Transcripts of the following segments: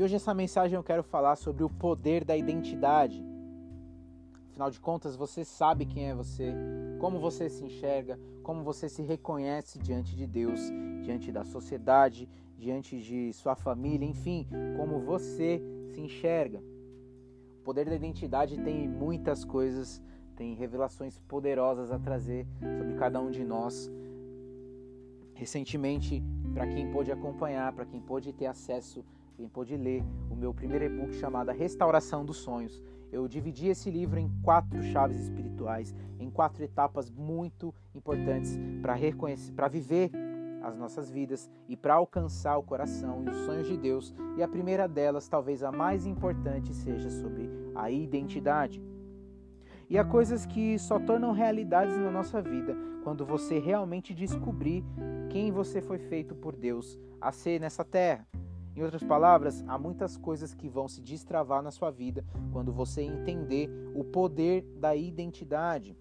E hoje essa mensagem eu quero falar sobre o poder da identidade. Afinal de contas, você sabe quem é você, como você se enxerga, como você se reconhece diante de Deus, diante da sociedade, diante de sua família, enfim, como você se enxerga. O poder da identidade tem muitas coisas, tem revelações poderosas a trazer sobre cada um de nós. Recentemente, para quem pôde acompanhar, para quem pôde ter acesso, quem pôde ler o meu primeiro e-book chamado Restauração dos Sonhos, eu dividi esse livro em quatro chaves espirituais, em quatro etapas muito importantes para reconhecer, para viver as nossas vidas e para alcançar o coração e os sonhos de Deus. E a primeira delas, talvez a mais importante, seja sobre a identidade. E há coisas que só tornam realidades na nossa vida quando você realmente descobrir quem você foi feito por Deus a ser nessa terra. Em outras palavras, há muitas coisas que vão se destravar na sua vida quando você entender o poder da identidade.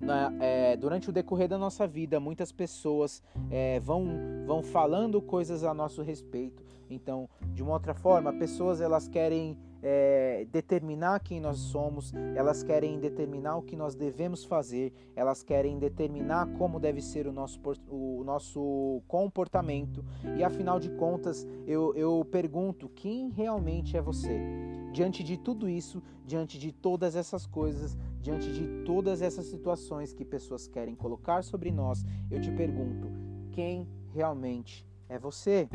Na, é, durante o decorrer da nossa vida, muitas pessoas é, vão, vão falando coisas a nosso respeito. Então, de uma outra forma, pessoas elas querem é, determinar quem nós somos, elas querem determinar o que nós devemos fazer, elas querem determinar como deve ser o nosso, o nosso comportamento. E afinal de contas, eu, eu pergunto: quem realmente é você? Diante de tudo isso, diante de todas essas coisas, diante de todas essas situações que pessoas querem colocar sobre nós, eu te pergunto: quem realmente é você?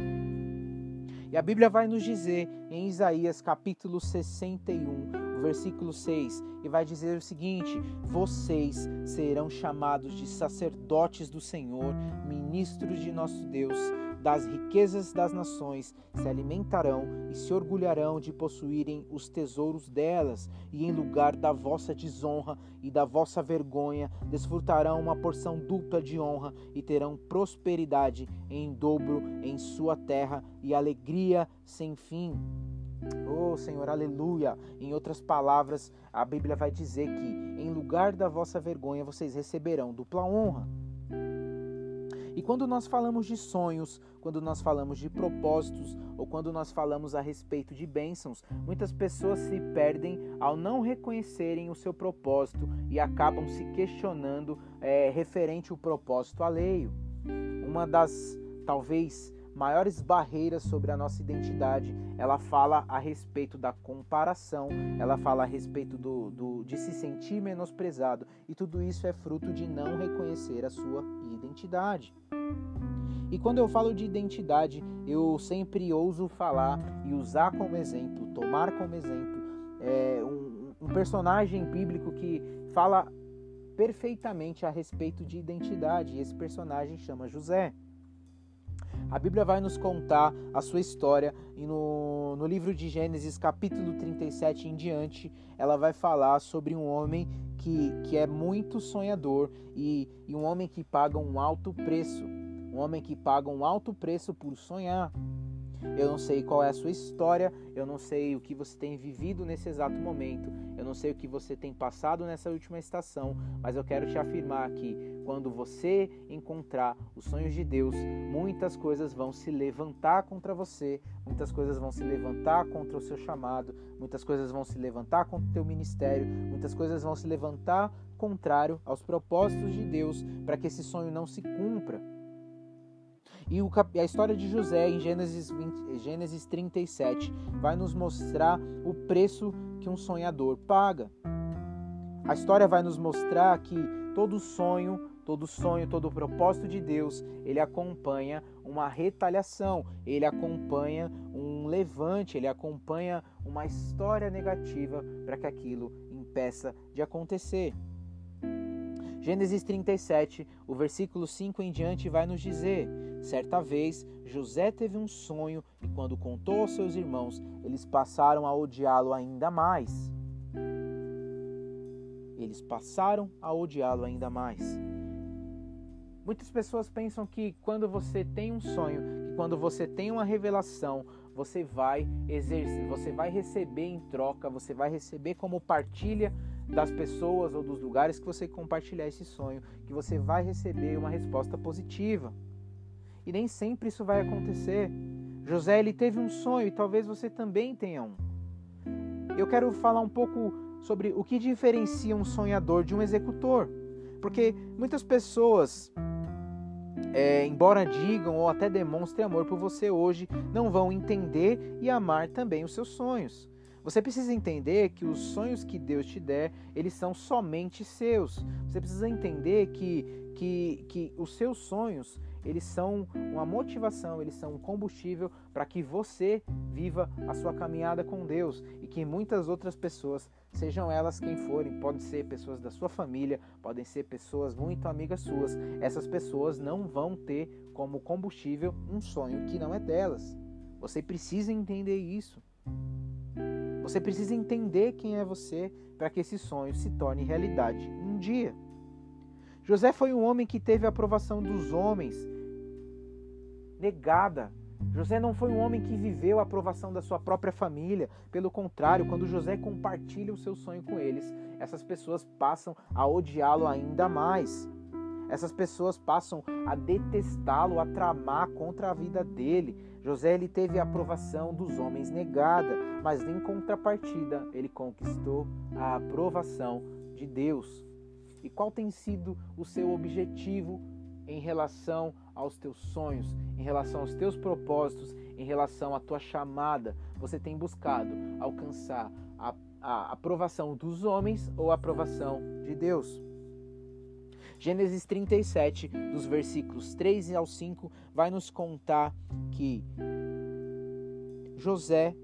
E a Bíblia vai nos dizer em Isaías capítulo 61, versículo 6, e vai dizer o seguinte: Vocês serão chamados de sacerdotes do Senhor, ministros de nosso Deus das riquezas das nações se alimentarão e se orgulharão de possuírem os tesouros delas, e em lugar da vossa desonra e da vossa vergonha, desfrutarão uma porção dupla de honra e terão prosperidade em dobro em sua terra e alegria sem fim. Oh Senhor, aleluia! Em outras palavras, a Bíblia vai dizer que em lugar da vossa vergonha vocês receberão dupla honra. E quando nós falamos de sonhos, quando nós falamos de propósitos ou quando nós falamos a respeito de bênçãos, muitas pessoas se perdem ao não reconhecerem o seu propósito e acabam se questionando é, referente ao propósito alheio. Uma das talvez maiores barreiras sobre a nossa identidade, ela fala a respeito da comparação, ela fala a respeito do, do, de se sentir menosprezado, e tudo isso é fruto de não reconhecer a sua identidade. E quando eu falo de identidade, eu sempre ouso falar e usar como exemplo, tomar como exemplo, é, um, um personagem bíblico que fala perfeitamente a respeito de identidade, e esse personagem chama José. A Bíblia vai nos contar a sua história e no, no livro de Gênesis, capítulo 37 em diante, ela vai falar sobre um homem que, que é muito sonhador e, e um homem que paga um alto preço. Um homem que paga um alto preço por sonhar. Eu não sei qual é a sua história, eu não sei o que você tem vivido nesse exato momento, eu não sei o que você tem passado nessa última estação, mas eu quero te afirmar que quando você encontrar os sonhos de Deus, muitas coisas vão se levantar contra você, muitas coisas vão se levantar contra o seu chamado, muitas coisas vão se levantar contra o teu ministério, muitas coisas vão se levantar contrário aos propósitos de Deus para que esse sonho não se cumpra. E o, a história de José em Gênesis, 20, Gênesis 37 vai nos mostrar o preço que um sonhador paga. A história vai nos mostrar que todo sonho, todo sonho, todo propósito de Deus, ele acompanha uma retaliação, ele acompanha um levante, ele acompanha uma história negativa para que aquilo impeça de acontecer. Gênesis 37, o versículo 5 em diante vai nos dizer: Certa vez, José teve um sonho e, quando contou aos seus irmãos, eles passaram a odiá-lo ainda mais. Eles passaram a odiá-lo ainda mais. Muitas pessoas pensam que quando você tem um sonho, que quando você tem uma revelação, você vai exercer, você vai receber em troca, você vai receber como partilha das pessoas ou dos lugares que você compartilhar esse sonho, que você vai receber uma resposta positiva. E nem sempre isso vai acontecer. José ele teve um sonho e talvez você também tenha um. Eu quero falar um pouco sobre o que diferencia um sonhador de um executor, porque muitas pessoas, é, embora digam ou até demonstrem amor por você hoje, não vão entender e amar também os seus sonhos. Você precisa entender que os sonhos que Deus te der, eles são somente seus. Você precisa entender que, que, que os seus sonhos, eles são uma motivação, eles são um combustível para que você viva a sua caminhada com Deus e que muitas outras pessoas, sejam elas quem forem, podem ser pessoas da sua família, podem ser pessoas muito amigas suas, essas pessoas não vão ter como combustível um sonho que não é delas. Você precisa entender isso. Você precisa entender quem é você para que esse sonho se torne realidade um dia. José foi um homem que teve a aprovação dos homens negada. José não foi um homem que viveu a aprovação da sua própria família. Pelo contrário, quando José compartilha o seu sonho com eles, essas pessoas passam a odiá-lo ainda mais. Essas pessoas passam a detestá-lo, a tramar contra a vida dele. José ele teve a aprovação dos homens negada, mas em contrapartida ele conquistou a aprovação de Deus. E qual tem sido o seu objetivo em relação aos teus sonhos, em relação aos teus propósitos, em relação à tua chamada? Você tem buscado alcançar a, a aprovação dos homens ou a aprovação de Deus? Gênesis 37, dos versículos 3 ao 5, vai nos contar que José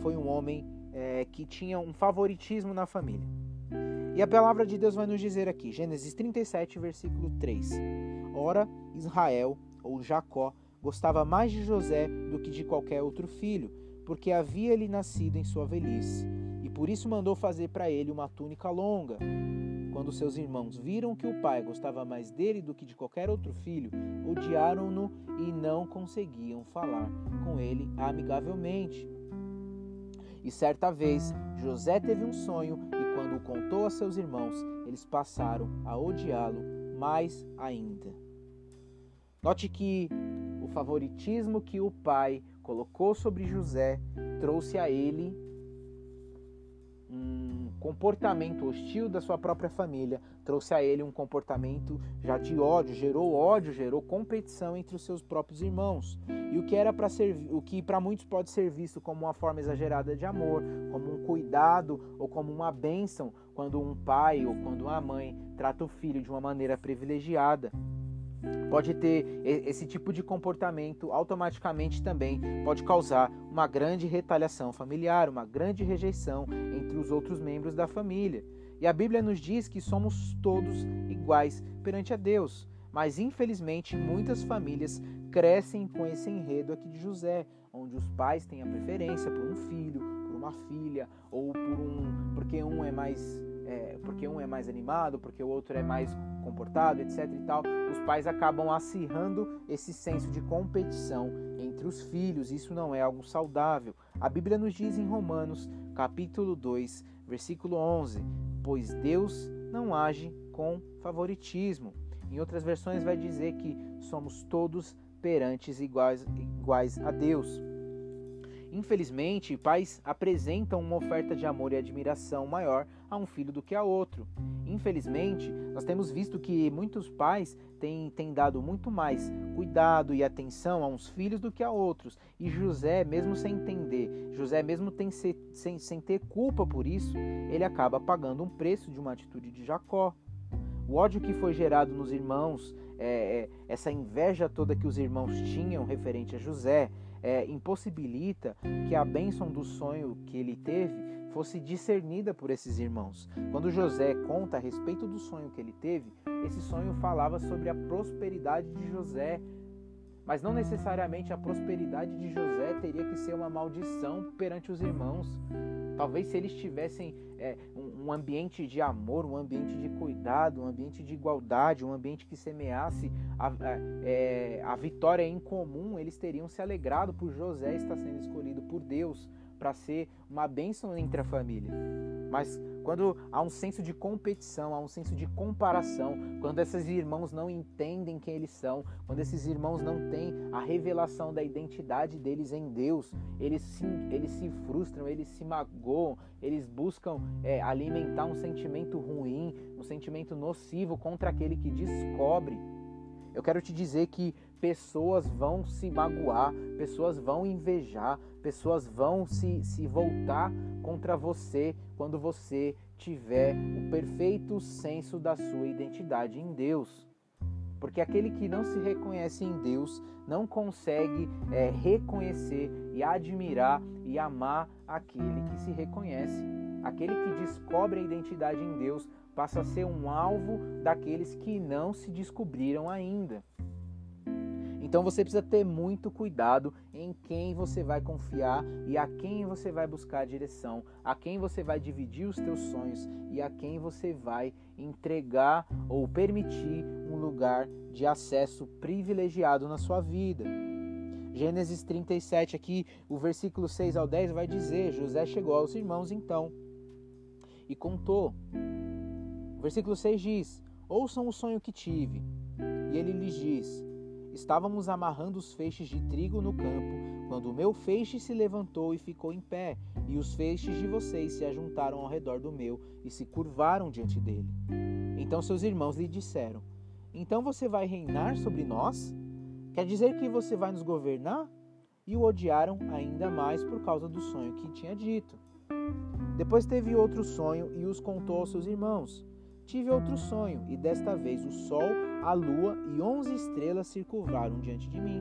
foi um homem é, que tinha um favoritismo na família. E a palavra de Deus vai nos dizer aqui, Gênesis 37, versículo 3: Ora, Israel, ou Jacó, gostava mais de José do que de qualquer outro filho, porque havia lhe nascido em sua velhice, e por isso mandou fazer para ele uma túnica longa. Quando seus irmãos viram que o pai gostava mais dele do que de qualquer outro filho, odiaram-no e não conseguiam falar com ele amigavelmente. E certa vez José teve um sonho e quando o contou a seus irmãos, eles passaram a odiá-lo mais ainda. Note que o favoritismo que o pai colocou sobre José trouxe a ele um comportamento hostil da sua própria família, trouxe a ele um comportamento já de ódio, gerou ódio, gerou competição entre os seus próprios irmãos. E o que era para ser, o que para muitos pode ser visto como uma forma exagerada de amor, como um cuidado ou como uma bênção, quando um pai ou quando uma mãe trata o filho de uma maneira privilegiada pode ter esse tipo de comportamento automaticamente também pode causar uma grande retaliação familiar, uma grande rejeição entre os outros membros da família. E a Bíblia nos diz que somos todos iguais perante a Deus. Mas infelizmente muitas famílias crescem com esse enredo aqui de José, onde os pais têm a preferência por um filho, por uma filha, ou por um porque um é mais é, porque um é mais animado, porque o outro é mais comportado, etc. e tal, os pais acabam acirrando esse senso de competição entre os filhos. Isso não é algo saudável. A Bíblia nos diz em Romanos, capítulo 2, versículo 11: Pois Deus não age com favoritismo. Em outras versões, vai dizer que somos todos perantes iguais, iguais a Deus. Infelizmente, pais apresentam uma oferta de amor e admiração maior a um filho do que a outro. Infelizmente, nós temos visto que muitos pais têm, têm dado muito mais cuidado e atenção a uns filhos do que a outros. E José, mesmo sem entender, José, mesmo tem, sem, sem ter culpa por isso, ele acaba pagando um preço de uma atitude de Jacó. O ódio que foi gerado nos irmãos, é, é, essa inveja toda que os irmãos tinham referente a José, é, impossibilita que a bênção do sonho que ele teve fosse discernida por esses irmãos. Quando José conta a respeito do sonho que ele teve, esse sonho falava sobre a prosperidade de José, mas não necessariamente a prosperidade de José teria que ser uma maldição perante os irmãos. Talvez se eles tivessem é, um, ambiente de amor, um ambiente de cuidado, um ambiente de igualdade, um ambiente que semeasse a, a, é, a vitória em comum, eles teriam se alegrado por José estar sendo escolhido por Deus para ser uma bênção entre a família. Mas quando há um senso de competição, há um senso de comparação, quando esses irmãos não entendem quem eles são, quando esses irmãos não têm a revelação da identidade deles em Deus, eles se, eles se frustram, eles se magoam, eles buscam é, alimentar um sentimento ruim, um sentimento nocivo contra aquele que descobre. Eu quero te dizer que pessoas vão se magoar, pessoas vão invejar, pessoas vão se, se voltar contra você quando você tiver o perfeito senso da sua identidade em Deus. Porque aquele que não se reconhece em Deus não consegue é, reconhecer e admirar e amar aquele que se reconhece. Aquele que descobre a identidade em Deus passa a ser um alvo daqueles que não se descobriram ainda. Então você precisa ter muito cuidado em quem você vai confiar e a quem você vai buscar direção, a quem você vai dividir os teus sonhos e a quem você vai entregar ou permitir um lugar de acesso privilegiado na sua vida. Gênesis 37 aqui, o versículo 6 ao 10 vai dizer: José chegou aos irmãos então e contou. O versículo 6 diz: Ouçam o sonho que tive. E ele lhes diz: Estávamos amarrando os feixes de trigo no campo, quando o meu feixe se levantou e ficou em pé, e os feixes de vocês se ajuntaram ao redor do meu e se curvaram diante dele. Então seus irmãos lhe disseram: Então você vai reinar sobre nós? Quer dizer que você vai nos governar? E o odiaram ainda mais por causa do sonho que tinha dito. Depois teve outro sonho e os contou aos seus irmãos. Tive outro sonho, e desta vez o sol a lua e onze estrelas se curvaram diante de mim.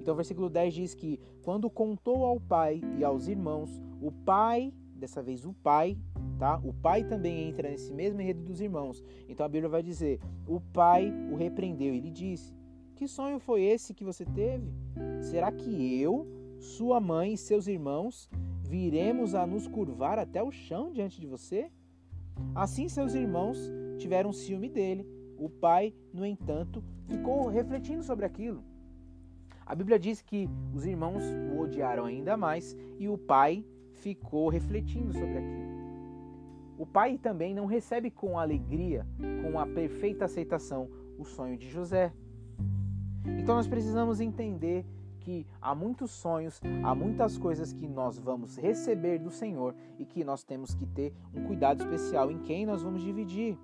Então, o versículo 10 diz que quando contou ao pai e aos irmãos, o pai, dessa vez o pai, tá? O pai também entra nesse mesmo enredo dos irmãos. Então a Bíblia vai dizer: o pai o repreendeu e lhe disse: Que sonho foi esse que você teve? Será que eu, sua mãe e seus irmãos viremos a nos curvar até o chão diante de você? Assim seus irmãos tiveram ciúme dele o pai, no entanto, ficou refletindo sobre aquilo. A Bíblia diz que os irmãos o odiaram ainda mais e o pai ficou refletindo sobre aquilo. O pai também não recebe com alegria, com a perfeita aceitação, o sonho de José. Então nós precisamos entender que há muitos sonhos, há muitas coisas que nós vamos receber do Senhor e que nós temos que ter um cuidado especial em quem nós vamos dividir.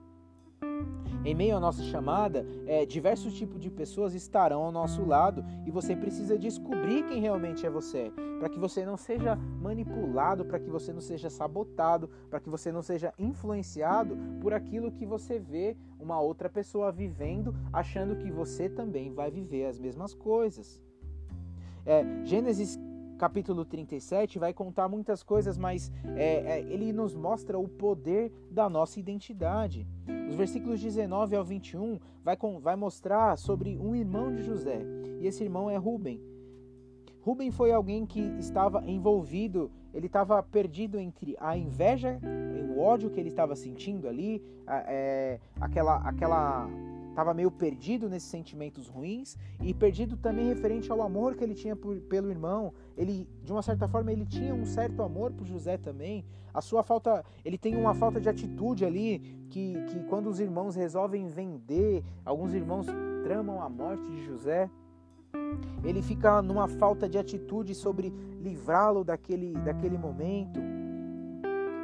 Em meio à nossa chamada, é, diversos tipos de pessoas estarão ao nosso lado e você precisa descobrir quem realmente é você, para que você não seja manipulado, para que você não seja sabotado, para que você não seja influenciado por aquilo que você vê uma outra pessoa vivendo, achando que você também vai viver as mesmas coisas. É, Gênesis capítulo 37 vai contar muitas coisas, mas é, é, ele nos mostra o poder da nossa identidade. Os versículos 19 ao 21 vai, com, vai mostrar sobre um irmão de José, e esse irmão é Ruben. Ruben foi alguém que estava envolvido, ele estava perdido entre a inveja, o ódio que ele estava sentindo ali, é, aquela, aquela estava meio perdido nesses sentimentos ruins e perdido também referente ao amor que ele tinha por, pelo irmão. Ele, de uma certa forma, ele tinha um certo amor por José também. A sua falta, ele tem uma falta de atitude ali que, que quando os irmãos resolvem vender, alguns irmãos tramam a morte de José. Ele fica numa falta de atitude sobre livrá-lo daquele, daquele momento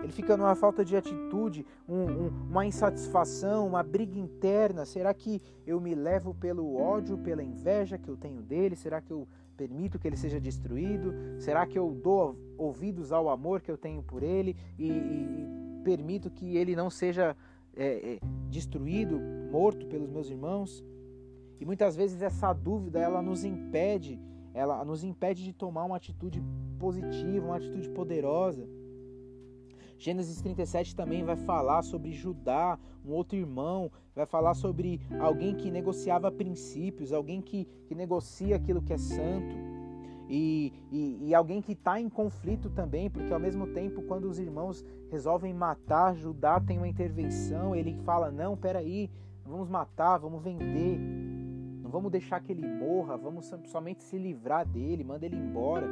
ele fica numa falta de atitude, um, um, uma insatisfação, uma briga interna. Será que eu me levo pelo ódio, pela inveja que eu tenho dele? Será que eu permito que ele seja destruído? Será que eu dou ouvidos ao amor que eu tenho por ele e, e permito que ele não seja é, é, destruído, morto pelos meus irmãos? E muitas vezes essa dúvida ela nos impede, ela nos impede de tomar uma atitude positiva, uma atitude poderosa. Gênesis 37 também vai falar sobre Judá, um outro irmão, vai falar sobre alguém que negociava princípios, alguém que, que negocia aquilo que é santo. E, e, e alguém que está em conflito também, porque ao mesmo tempo, quando os irmãos resolvem matar, Judá tem uma intervenção, ele fala: Não, peraí, vamos matar, vamos vender, não vamos deixar que ele morra, vamos somente se livrar dele, manda ele embora.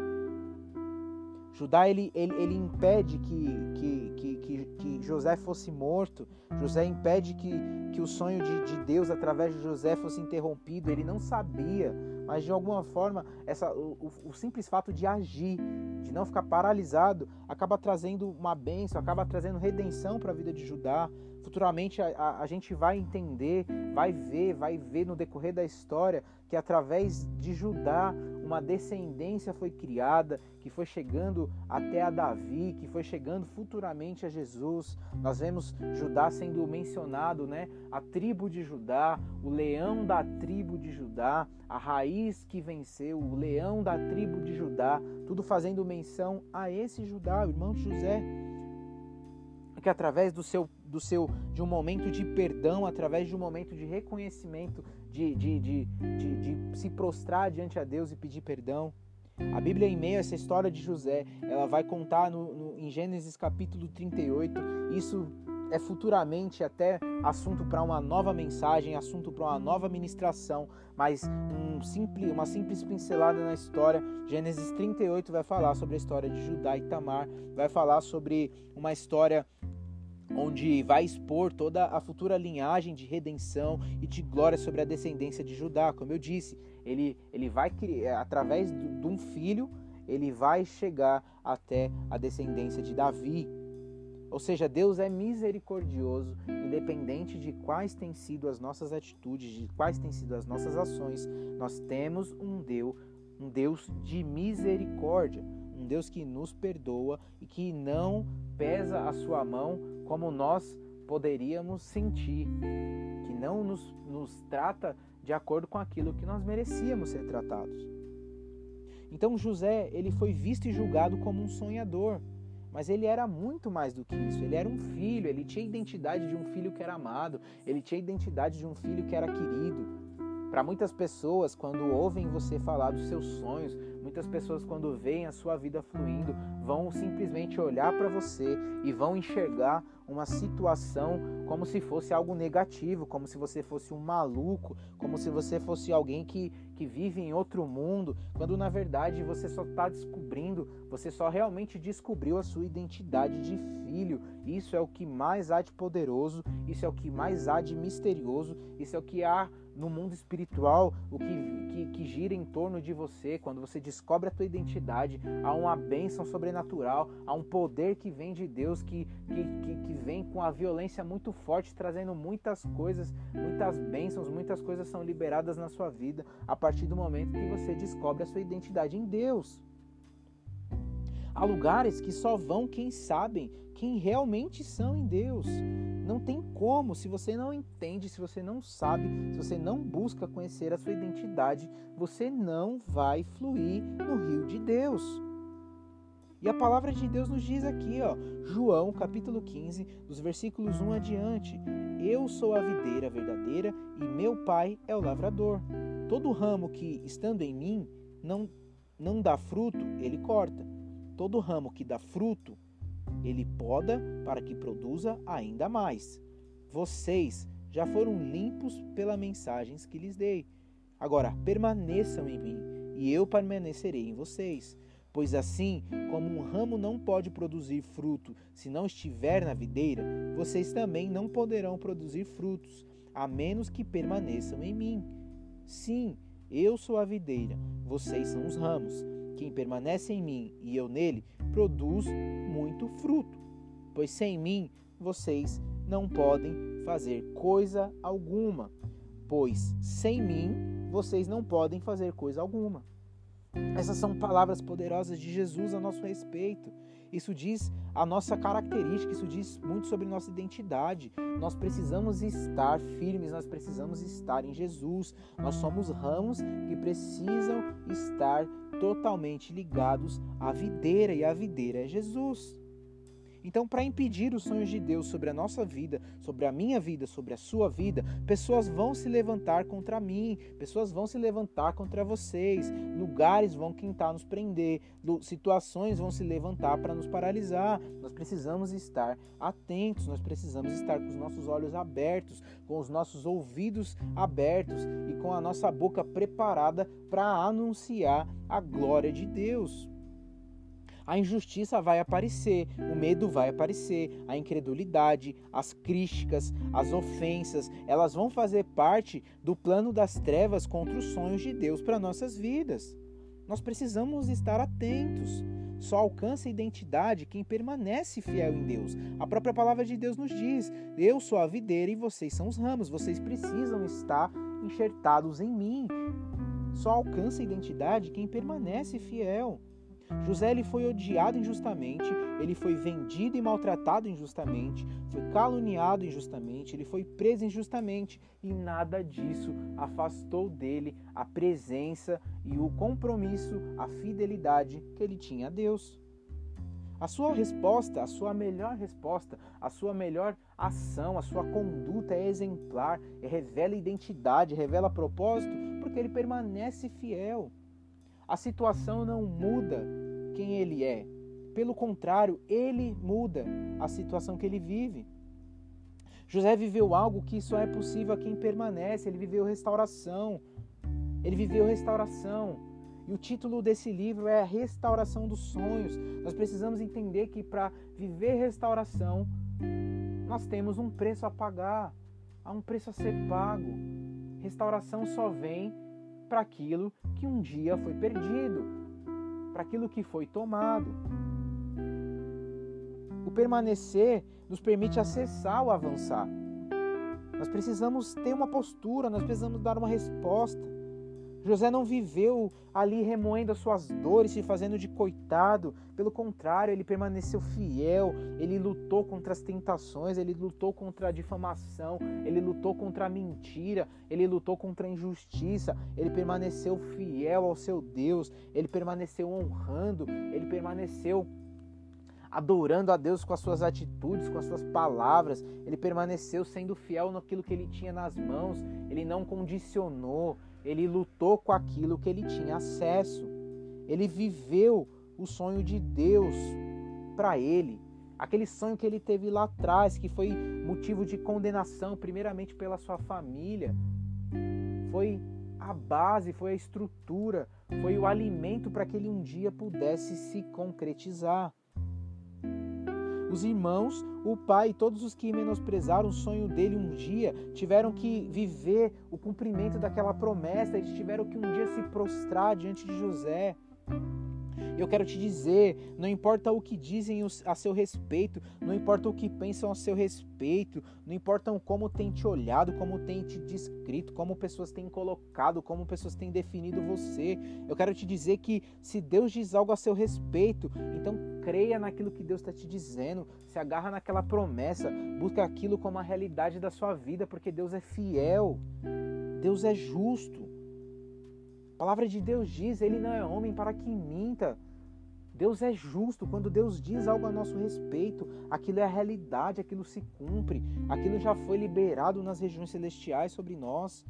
Judá ele, ele, ele impede que, que, que, que, que José fosse morto. José impede que, que o sonho de, de Deus através de José fosse interrompido. Ele não sabia, mas de alguma forma essa, o, o, simples fato de agir, de não ficar paralisado, acaba trazendo uma bênção, acaba trazendo redenção para a vida de Judá. Futuramente a, a, a gente vai entender, vai ver, vai ver no decorrer da história que através de Judá uma descendência foi criada, que foi chegando até a Davi, que foi chegando futuramente a Jesus. Nós vemos Judá sendo mencionado, né? A tribo de Judá, o leão da tribo de Judá, a raiz que venceu, o leão da tribo de Judá, tudo fazendo menção a esse Judá, o irmão de José, que através do seu do seu de um momento de perdão, através de um momento de reconhecimento, de, de, de, de, se prostrar diante a Deus e pedir perdão. A Bíblia, em meio a essa história de José, ela vai contar no, em Gênesis capítulo 38. Isso é futuramente até assunto para uma nova mensagem, assunto para uma nova ministração, mas um simples, uma simples pincelada na história. Gênesis 38 vai falar sobre a história de Judá e Tamar, vai falar sobre uma história onde vai expor toda a futura linhagem de redenção e de glória sobre a descendência de Judá. Como eu disse, ele, ele vai criar, através de um filho, ele vai chegar até a descendência de Davi. Ou seja, Deus é misericordioso, independente de quais têm sido as nossas atitudes, de quais têm sido as nossas ações. Nós temos um Deus, um Deus de misericórdia, um Deus que nos perdoa e que não pesa a sua mão como nós poderíamos sentir, que não nos, nos trata de acordo com aquilo que nós merecíamos ser tratados. Então José, ele foi visto e julgado como um sonhador, mas ele era muito mais do que isso. Ele era um filho, ele tinha a identidade de um filho que era amado, ele tinha a identidade de um filho que era querido. Para muitas pessoas, quando ouvem você falar dos seus sonhos, muitas pessoas, quando veem a sua vida fluindo, vão simplesmente olhar para você e vão enxergar uma situação como se fosse algo negativo, como se você fosse um maluco, como se você fosse alguém que, que vive em outro mundo, quando na verdade você só está descobrindo, você só realmente descobriu a sua identidade de filho. Isso é o que mais há de poderoso, isso é o que mais há de misterioso, isso é o que há no mundo espiritual, o que, que, que, gira em torno de você, quando você descobre a tua identidade, há uma bênção sobrenatural, há um poder que vem de Deus, que, que, que, vem com a violência muito forte, trazendo muitas coisas, muitas bênçãos, muitas coisas são liberadas na sua vida a partir do momento que você descobre a sua identidade em Deus. Há lugares que só vão quem sabem quem realmente são em Deus. Não tem como, se você não entende, se você não sabe, se você não busca conhecer a sua identidade, você não vai fluir no rio de Deus. E a palavra de Deus nos diz aqui, ó, João capítulo 15, dos versículos 1 adiante: Eu sou a videira verdadeira e meu pai é o lavrador. Todo ramo que, estando em mim, não, não dá fruto, ele corta. Todo ramo que dá fruto, ele poda para que produza ainda mais. Vocês já foram limpos pelas mensagens que lhes dei. Agora permaneçam em mim, e eu permanecerei em vocês. Pois assim como um ramo não pode produzir fruto se não estiver na videira, vocês também não poderão produzir frutos, a menos que permaneçam em mim. Sim, eu sou a videira, vocês são os ramos. Quem permanece em mim e eu nele, produz muito fruto, pois sem mim vocês não podem fazer coisa alguma, pois sem mim vocês não podem fazer coisa alguma. Essas são palavras poderosas de Jesus a nosso respeito. Isso diz a nossa característica, isso diz muito sobre nossa identidade. Nós precisamos estar firmes, nós precisamos estar em Jesus. Nós somos ramos que precisam estar totalmente ligados à videira e a videira é Jesus. Então, para impedir os sonhos de Deus sobre a nossa vida, sobre a minha vida, sobre a sua vida, pessoas vão se levantar contra mim, pessoas vão se levantar contra vocês, lugares vão tentar nos prender, situações vão se levantar para nos paralisar. Nós precisamos estar atentos, nós precisamos estar com os nossos olhos abertos, com os nossos ouvidos abertos e com a nossa boca preparada para anunciar a glória de Deus. A injustiça vai aparecer, o medo vai aparecer, a incredulidade, as críticas, as ofensas, elas vão fazer parte do plano das trevas contra os sonhos de Deus para nossas vidas. Nós precisamos estar atentos. Só alcança a identidade quem permanece fiel em Deus. A própria palavra de Deus nos diz: Eu sou a videira e vocês são os ramos. Vocês precisam estar enxertados em mim. Só alcança identidade quem permanece fiel. José ele foi odiado injustamente, ele foi vendido e maltratado injustamente, foi caluniado injustamente, ele foi preso injustamente e nada disso afastou dele a presença e o compromisso, a fidelidade que ele tinha a Deus. A sua resposta, a sua melhor resposta, a sua melhor ação, a sua conduta é exemplar, revela identidade, revela propósito, porque ele permanece fiel. A situação não muda quem ele é. Pelo contrário, ele muda a situação que ele vive. José viveu algo que só é possível a quem permanece. Ele viveu restauração. Ele viveu restauração. E o título desse livro é a Restauração dos Sonhos. Nós precisamos entender que para viver restauração, nós temos um preço a pagar. Há um preço a ser pago. Restauração só vem para aquilo que um dia foi perdido, para aquilo que foi tomado. O permanecer nos permite acessar o avançar. Nós precisamos ter uma postura, nós precisamos dar uma resposta. José não viveu ali remoendo as suas dores, se fazendo de coitado. Pelo contrário, ele permaneceu fiel, ele lutou contra as tentações, ele lutou contra a difamação, ele lutou contra a mentira, ele lutou contra a injustiça, ele permaneceu fiel ao seu Deus, ele permaneceu honrando, ele permaneceu adorando a Deus com as suas atitudes, com as suas palavras. Ele permaneceu sendo fiel naquilo que ele tinha nas mãos. Ele não condicionou, ele lutou com aquilo que ele tinha acesso. Ele viveu o sonho de Deus para ele. Aquele sonho que ele teve lá atrás, que foi motivo de condenação, primeiramente pela sua família, foi a base, foi a estrutura, foi o alimento para que ele um dia pudesse se concretizar. Os irmãos, o pai e todos os que menosprezaram o sonho dele um dia tiveram que viver o cumprimento daquela promessa, eles tiveram que um dia se prostrar diante de José. Eu quero te dizer, não importa o que dizem a seu respeito, não importa o que pensam a seu respeito, não importa como tem te olhado, como tem te descrito, como pessoas têm colocado, como pessoas têm definido você. Eu quero te dizer que se Deus diz algo a seu respeito, então creia naquilo que Deus está te dizendo, se agarra naquela promessa, busca aquilo como a realidade da sua vida, porque Deus é fiel, Deus é justo. Palavra de Deus diz: Ele não é homem para que minta. Deus é justo. Quando Deus diz algo a nosso respeito, aquilo é a realidade, aquilo se cumpre, aquilo já foi liberado nas regiões celestiais sobre nós.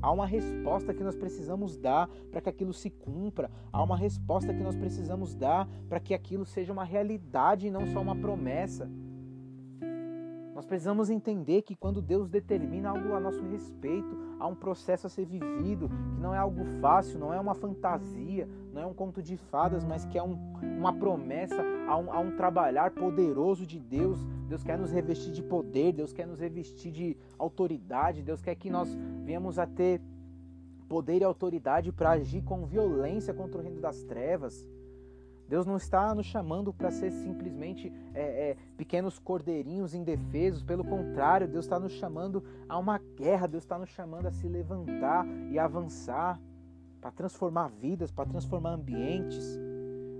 Há uma resposta que nós precisamos dar para que aquilo se cumpra. Há uma resposta que nós precisamos dar para que aquilo seja uma realidade e não só uma promessa. Nós precisamos entender que quando Deus determina algo a nosso respeito, há um processo a ser vivido, que não é algo fácil, não é uma fantasia, não é um conto de fadas, mas que é um, uma promessa, há um, há um trabalhar poderoso de Deus. Deus quer nos revestir de poder, Deus quer nos revestir de autoridade, Deus quer que nós venhamos a ter poder e autoridade para agir com violência contra o reino das trevas. Deus não está nos chamando para ser simplesmente é, é, pequenos cordeirinhos indefesos, pelo contrário, Deus está nos chamando a uma guerra, Deus está nos chamando a se levantar e avançar para transformar vidas, para transformar ambientes.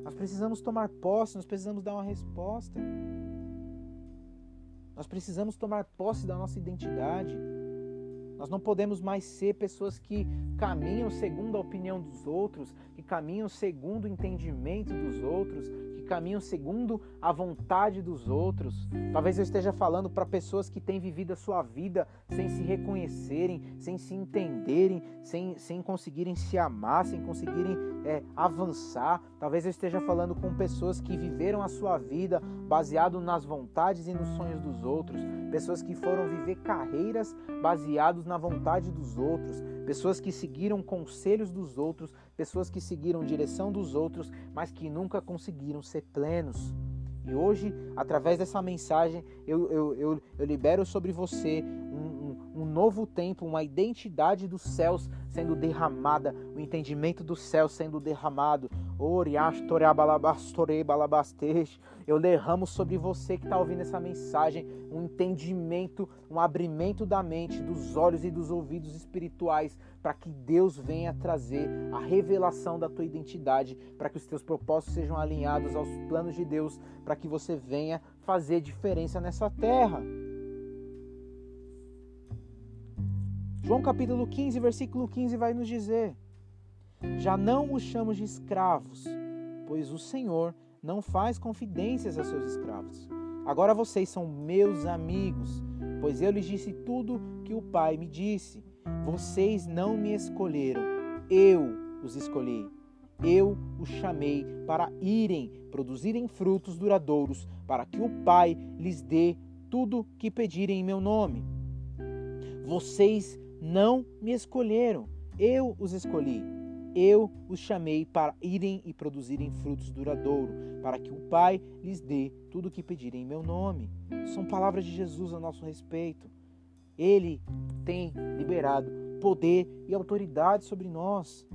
Nós precisamos tomar posse, nós precisamos dar uma resposta. Nós precisamos tomar posse da nossa identidade. Nós não podemos mais ser pessoas que caminham segundo a opinião dos outros, que caminham segundo o entendimento dos outros, caminham segundo a vontade dos outros. Talvez eu esteja falando para pessoas que têm vivido a sua vida sem se reconhecerem, sem se entenderem, sem, sem conseguirem se amar, sem conseguirem é, avançar. Talvez eu esteja falando com pessoas que viveram a sua vida baseado nas vontades e nos sonhos dos outros, pessoas que foram viver carreiras baseados na vontade dos outros, pessoas que seguiram conselhos dos outros, pessoas que seguiram direção dos outros, mas que nunca conseguiram ser plenos. E hoje, através dessa mensagem, eu, eu, eu, eu libero sobre você um, novo tempo, uma identidade dos céus sendo derramada, o entendimento do céu sendo derramado. Eu derramo sobre você que está ouvindo essa mensagem um entendimento, um abrimento da mente, dos olhos e dos ouvidos espirituais, para que Deus venha trazer a revelação da tua identidade, para que os teus propósitos sejam alinhados aos planos de Deus, para que você venha fazer diferença nessa terra. João capítulo 15, versículo 15 vai nos dizer: Já não os chamo de escravos, pois o Senhor não faz confidências a seus escravos. Agora vocês são meus amigos, pois eu lhes disse tudo que o Pai me disse. Vocês não me escolheram, eu os escolhi. Eu os chamei para irem, produzirem frutos duradouros, para que o Pai lhes dê tudo que pedirem em meu nome. Vocês não me escolheram, eu os escolhi. Eu os chamei para irem e produzirem frutos duradouros, para que o Pai lhes dê tudo o que pedirem em meu nome. São palavras de Jesus a nosso respeito. Ele tem liberado poder e autoridade sobre nós.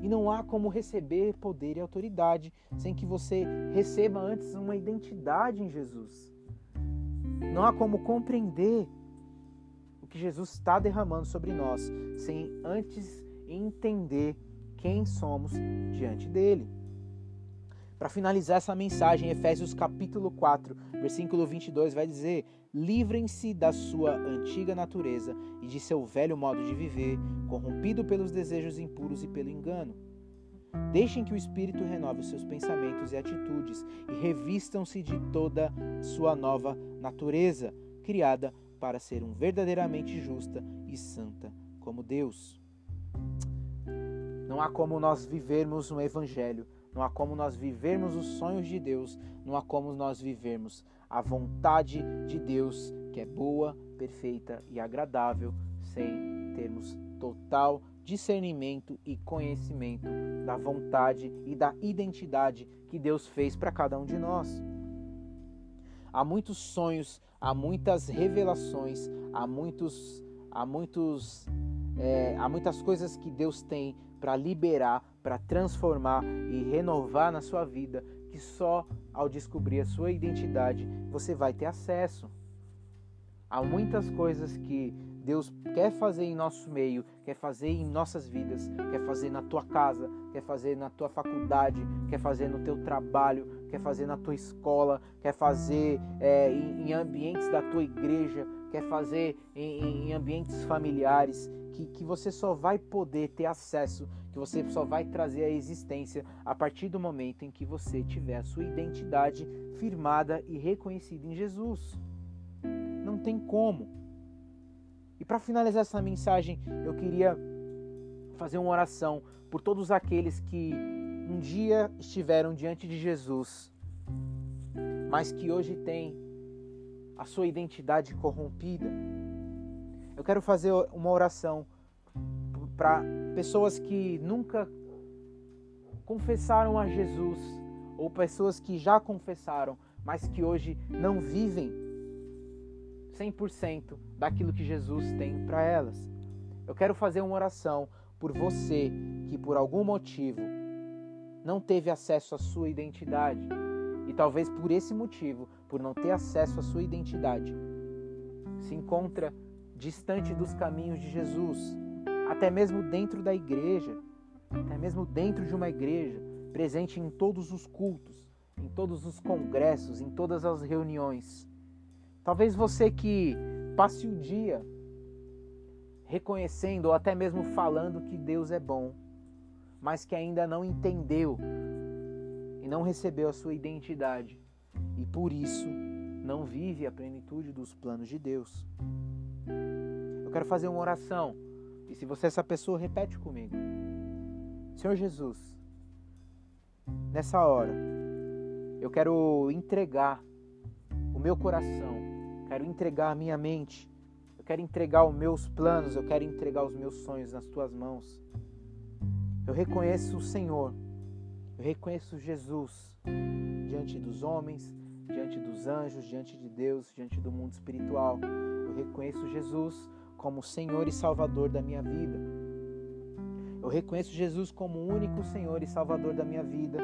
E não há como receber poder e autoridade sem que você receba antes uma identidade em Jesus. Não há como compreender que Jesus está derramando sobre nós, sem antes entender quem somos diante dele. Para finalizar essa mensagem, Efésios capítulo 4, versículo 22 vai dizer: Livrem-se da sua antiga natureza e de seu velho modo de viver, corrompido pelos desejos impuros e pelo engano. Deixem que o Espírito renove os seus pensamentos e atitudes e revistam-se de toda sua nova natureza, criada para ser um verdadeiramente justa e santa como Deus. Não há como nós vivermos um evangelho, não há como nós vivermos os sonhos de Deus, não há como nós vivermos a vontade de Deus, que é boa, perfeita e agradável, sem termos total discernimento e conhecimento da vontade e da identidade que Deus fez para cada um de nós. Há muitos sonhos, há muitas revelações, há muitos, há muitos, é, há muitas coisas que Deus tem para liberar, para transformar e renovar na sua vida, que só ao descobrir a sua identidade você vai ter acesso. Há muitas coisas que Deus quer fazer em nosso meio, quer fazer em nossas vidas, quer fazer na tua casa, quer fazer na tua faculdade, quer fazer no teu trabalho, quer fazer na tua escola, quer fazer é, em, em, ambientes da tua igreja, quer fazer em, em ambientes familiares, que, que você só vai poder ter acesso, que você só vai trazer a existência a partir do momento em que você tiver a sua identidade firmada e reconhecida em Jesus. Não tem como. E para finalizar essa mensagem, eu queria fazer uma oração por todos aqueles que um dia estiveram diante de Jesus, mas que hoje têm a sua identidade corrompida. Eu quero fazer uma oração para pessoas que nunca confessaram a Jesus ou pessoas que já confessaram, mas que hoje não vivem 100% daquilo que Jesus tem para elas. Eu quero fazer uma oração por você que por algum motivo não teve acesso à sua identidade e talvez por esse motivo, por não ter acesso à sua identidade, se encontra distante dos caminhos de Jesus, até mesmo dentro da igreja, até mesmo dentro de uma igreja, presente em todos os cultos, em todos os congressos, em todas as reuniões Talvez você que passe o dia reconhecendo ou até mesmo falando que Deus é bom, mas que ainda não entendeu e não recebeu a sua identidade e por isso não vive a plenitude dos planos de Deus. Eu quero fazer uma oração e se você é essa pessoa, repete comigo. Senhor Jesus, nessa hora eu quero entregar o meu coração quero entregar a minha mente, eu quero entregar os meus planos, eu quero entregar os meus sonhos nas tuas mãos. Eu reconheço o Senhor, eu reconheço Jesus diante dos homens, diante dos anjos, diante de Deus, diante do mundo espiritual. Eu reconheço Jesus como Senhor e Salvador da minha vida. Eu reconheço Jesus como o único Senhor e Salvador da minha vida.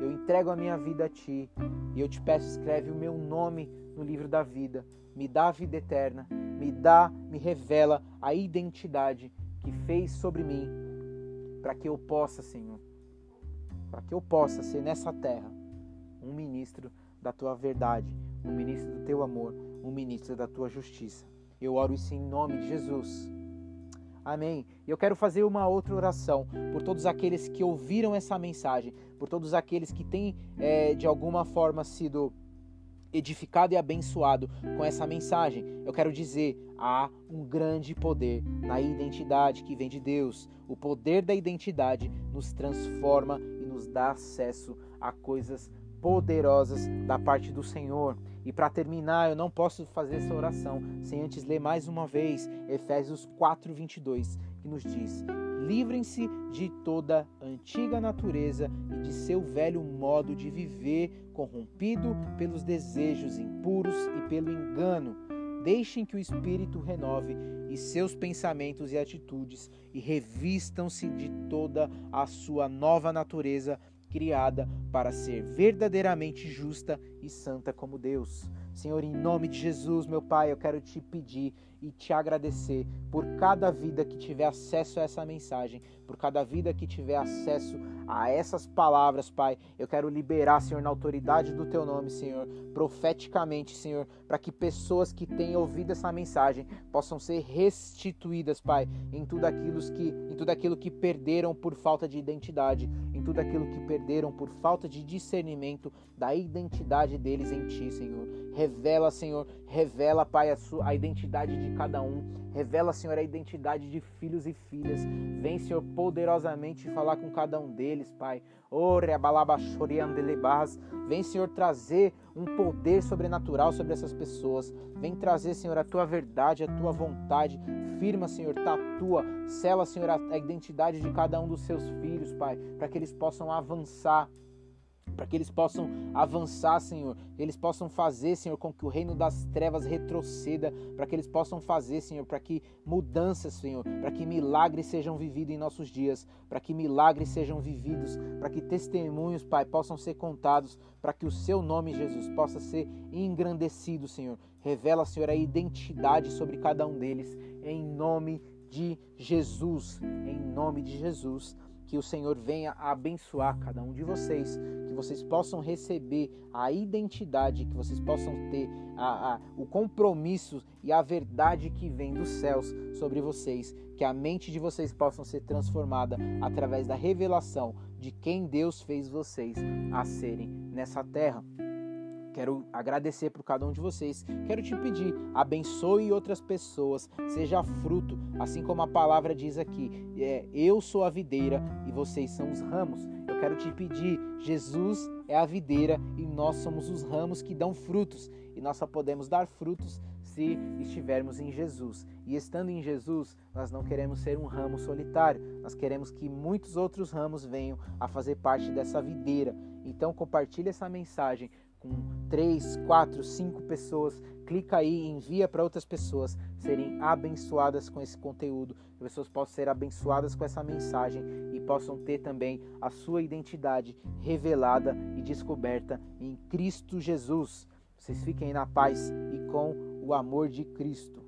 Eu entrego a minha vida a Ti e eu te peço, escreve o meu nome no livro da vida. Me dá a vida eterna, me dá, me revela a identidade que fez sobre mim, para que eu possa, Senhor, para que eu possa ser nessa terra um ministro da tua verdade, um ministro do teu amor, um ministro da tua justiça. Eu oro isso em nome de Jesus. Amém. Eu quero fazer uma outra oração por todos aqueles que ouviram essa mensagem, por todos aqueles que têm é, de alguma forma sido edificado e abençoado com essa mensagem. Eu quero dizer, há um grande poder na identidade que vem de Deus. O poder da identidade nos transforma e nos dá acesso a coisas poderosas da parte do Senhor. E para terminar, eu não posso fazer essa oração sem antes ler mais uma vez Efésios 4:22, que nos diz: Livrem-se de toda antiga natureza e de seu velho modo de viver, corrompido pelos desejos impuros e pelo engano. Deixem que o Espírito renove e seus pensamentos e atitudes e revistam-se de toda a sua nova natureza criada para ser verdadeiramente justa e santa como Deus. Senhor, em nome de Jesus, meu Pai, eu quero te pedir e te agradecer por cada vida que tiver acesso a essa mensagem, por cada vida que tiver acesso a essas palavras, Pai. Eu quero liberar, Senhor, na autoridade do teu nome, Senhor, profeticamente, Senhor, para que pessoas que tenham ouvido essa mensagem possam ser restituídas, Pai, em tudo aquilo que em tudo aquilo que perderam por falta de identidade, em tudo aquilo que perderam por falta de discernimento da identidade deles em ti, Senhor. Revela, Senhor, revela, Pai, a, sua, a identidade de cada um. Revela, Senhor, a identidade de filhos e filhas. Vem, Senhor, poderosamente falar com cada um deles, Pai. Vem, Senhor, trazer um poder sobrenatural sobre essas pessoas. Vem trazer, Senhor, a tua verdade, a tua vontade. Firma, Senhor, tatua, sela, Senhor, a identidade de cada um dos seus filhos, Pai, para que eles possam avançar para que eles possam avançar, Senhor, eles possam fazer, Senhor, com que o reino das trevas retroceda, para que eles possam fazer, Senhor, para que mudanças, Senhor, para que milagres sejam vividos em nossos dias, para que milagres sejam vividos, para que testemunhos, Pai, possam ser contados, para que o seu nome, Jesus, possa ser engrandecido, Senhor. Revela, Senhor, a identidade sobre cada um deles, em nome de Jesus, em nome de Jesus que o Senhor venha abençoar cada um de vocês, que vocês possam receber a identidade, que vocês possam ter a, a, o compromisso e a verdade que vem dos céus sobre vocês, que a mente de vocês possam ser transformada através da revelação de quem Deus fez vocês a serem nessa terra. Quero agradecer por cada um de vocês. Quero te pedir, abençoe outras pessoas, seja fruto, assim como a palavra diz aqui. É, eu sou a videira e vocês são os ramos. Eu quero te pedir, Jesus é a videira e nós somos os ramos que dão frutos. E nós só podemos dar frutos se estivermos em Jesus. E estando em Jesus, nós não queremos ser um ramo solitário, nós queremos que muitos outros ramos venham a fazer parte dessa videira. Então compartilhe essa mensagem com três, quatro, cinco pessoas, clica aí e envia para outras pessoas serem abençoadas com esse conteúdo, que pessoas possam ser abençoadas com essa mensagem e possam ter também a sua identidade revelada e descoberta em Cristo Jesus. Vocês fiquem na paz e com o amor de Cristo.